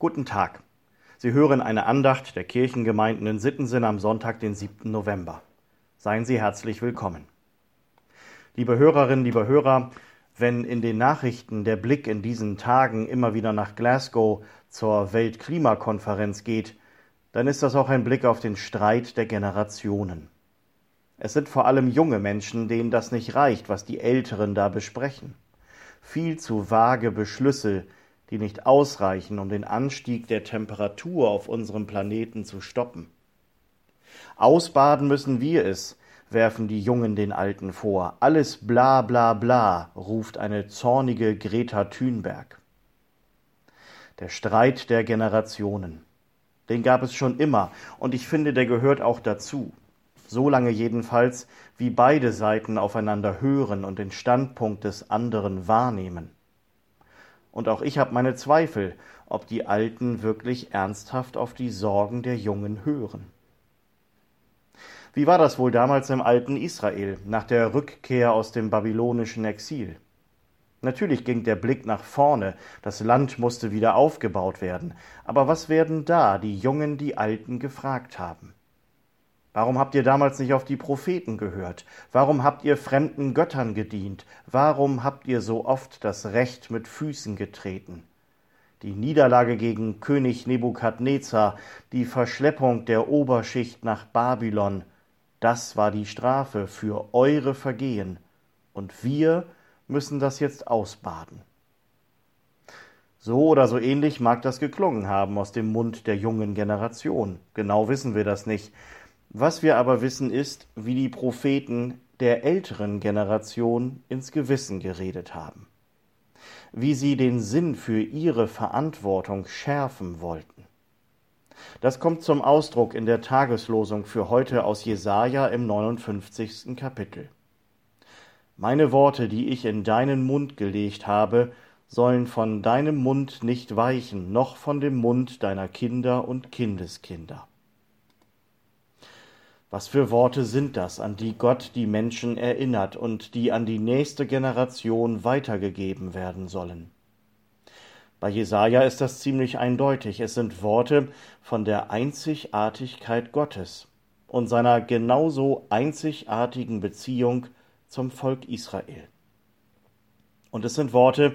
Guten Tag. Sie hören eine Andacht der Kirchengemeinden in Sittensinn am Sonntag, den 7. November. Seien Sie herzlich willkommen. Liebe Hörerinnen, liebe Hörer, wenn in den Nachrichten der Blick in diesen Tagen immer wieder nach Glasgow zur Weltklimakonferenz geht, dann ist das auch ein Blick auf den Streit der Generationen. Es sind vor allem junge Menschen, denen das nicht reicht, was die Älteren da besprechen. Viel zu vage Beschlüsse, die nicht ausreichen, um den Anstieg der Temperatur auf unserem Planeten zu stoppen. Ausbaden müssen wir es, werfen die Jungen den Alten vor. Alles bla bla bla, ruft eine zornige Greta Thunberg. Der Streit der Generationen. Den gab es schon immer, und ich finde, der gehört auch dazu. Solange jedenfalls, wie beide Seiten aufeinander hören und den Standpunkt des anderen wahrnehmen. Und auch ich habe meine Zweifel, ob die Alten wirklich ernsthaft auf die Sorgen der Jungen hören. Wie war das wohl damals im alten Israel, nach der Rückkehr aus dem babylonischen Exil? Natürlich ging der Blick nach vorne, das Land musste wieder aufgebaut werden, aber was werden da die Jungen die Alten gefragt haben? Warum habt ihr damals nicht auf die Propheten gehört? Warum habt ihr fremden Göttern gedient? Warum habt ihr so oft das Recht mit Füßen getreten? Die Niederlage gegen König Nebukadnezar, die Verschleppung der Oberschicht nach Babylon, das war die Strafe für eure Vergehen, und wir müssen das jetzt ausbaden. So oder so ähnlich mag das geklungen haben aus dem Mund der jungen Generation. Genau wissen wir das nicht. Was wir aber wissen ist, wie die Propheten der älteren Generation ins Gewissen geredet haben, wie sie den Sinn für ihre Verantwortung schärfen wollten. Das kommt zum Ausdruck in der Tageslosung für heute aus Jesaja im 59. Kapitel. Meine Worte, die ich in deinen Mund gelegt habe, sollen von deinem Mund nicht weichen, noch von dem Mund deiner Kinder und Kindeskinder. Was für Worte sind das, an die Gott die Menschen erinnert und die an die nächste Generation weitergegeben werden sollen? Bei Jesaja ist das ziemlich eindeutig. Es sind Worte von der Einzigartigkeit Gottes und seiner genauso einzigartigen Beziehung zum Volk Israel. Und es sind Worte,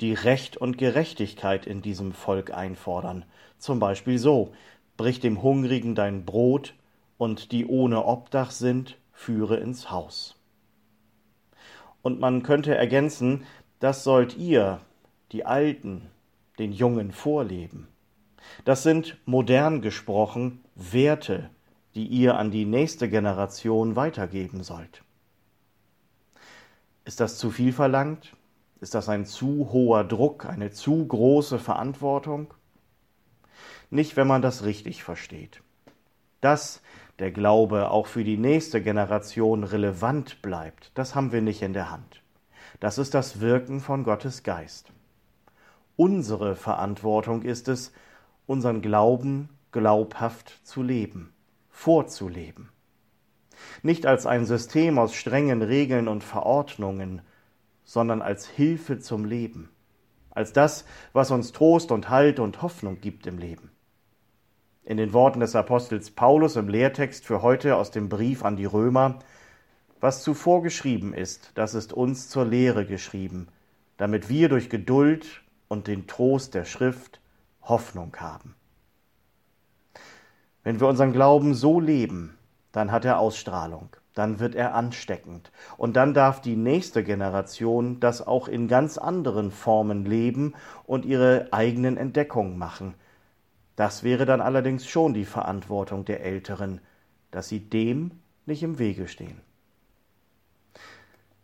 die Recht und Gerechtigkeit in diesem Volk einfordern. Zum Beispiel so: Brich dem Hungrigen dein Brot und die ohne Obdach sind, führe ins Haus. Und man könnte ergänzen, das sollt ihr, die Alten, den Jungen vorleben. Das sind, modern gesprochen, Werte, die ihr an die nächste Generation weitergeben sollt. Ist das zu viel verlangt? Ist das ein zu hoher Druck, eine zu große Verantwortung? Nicht, wenn man das richtig versteht. Das der Glaube auch für die nächste Generation relevant bleibt, das haben wir nicht in der Hand. Das ist das Wirken von Gottes Geist. Unsere Verantwortung ist es, unseren Glauben glaubhaft zu leben, vorzuleben. Nicht als ein System aus strengen Regeln und Verordnungen, sondern als Hilfe zum Leben, als das, was uns Trost und Halt und Hoffnung gibt im Leben. In den Worten des Apostels Paulus im Lehrtext für heute aus dem Brief an die Römer, was zuvor geschrieben ist, das ist uns zur Lehre geschrieben, damit wir durch Geduld und den Trost der Schrift Hoffnung haben. Wenn wir unseren Glauben so leben, dann hat er Ausstrahlung, dann wird er ansteckend und dann darf die nächste Generation das auch in ganz anderen Formen leben und ihre eigenen Entdeckungen machen – das wäre dann allerdings schon die Verantwortung der Älteren, dass sie dem nicht im Wege stehen.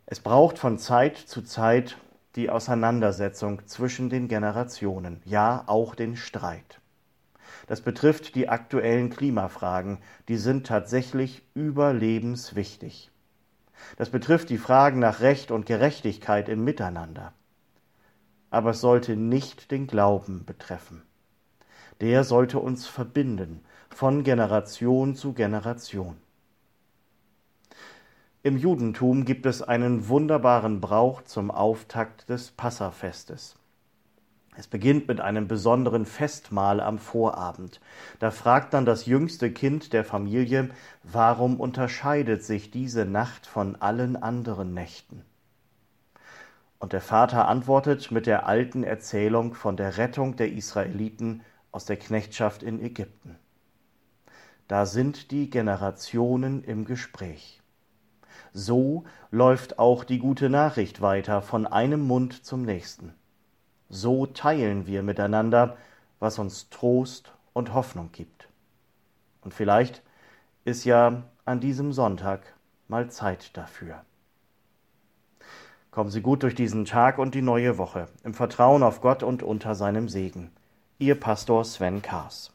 Es braucht von Zeit zu Zeit die Auseinandersetzung zwischen den Generationen, ja auch den Streit. Das betrifft die aktuellen Klimafragen, die sind tatsächlich überlebenswichtig. Das betrifft die Fragen nach Recht und Gerechtigkeit im Miteinander. Aber es sollte nicht den Glauben betreffen der sollte uns verbinden von Generation zu Generation. Im Judentum gibt es einen wunderbaren Brauch zum Auftakt des Passafestes. Es beginnt mit einem besonderen Festmahl am Vorabend. Da fragt dann das jüngste Kind der Familie, warum unterscheidet sich diese Nacht von allen anderen Nächten? Und der Vater antwortet mit der alten Erzählung von der Rettung der Israeliten aus der Knechtschaft in Ägypten. Da sind die Generationen im Gespräch. So läuft auch die gute Nachricht weiter von einem Mund zum nächsten. So teilen wir miteinander, was uns Trost und Hoffnung gibt. Und vielleicht ist ja an diesem Sonntag mal Zeit dafür. Kommen Sie gut durch diesen Tag und die neue Woche, im Vertrauen auf Gott und unter seinem Segen. Ihr Pastor Sven Kaas.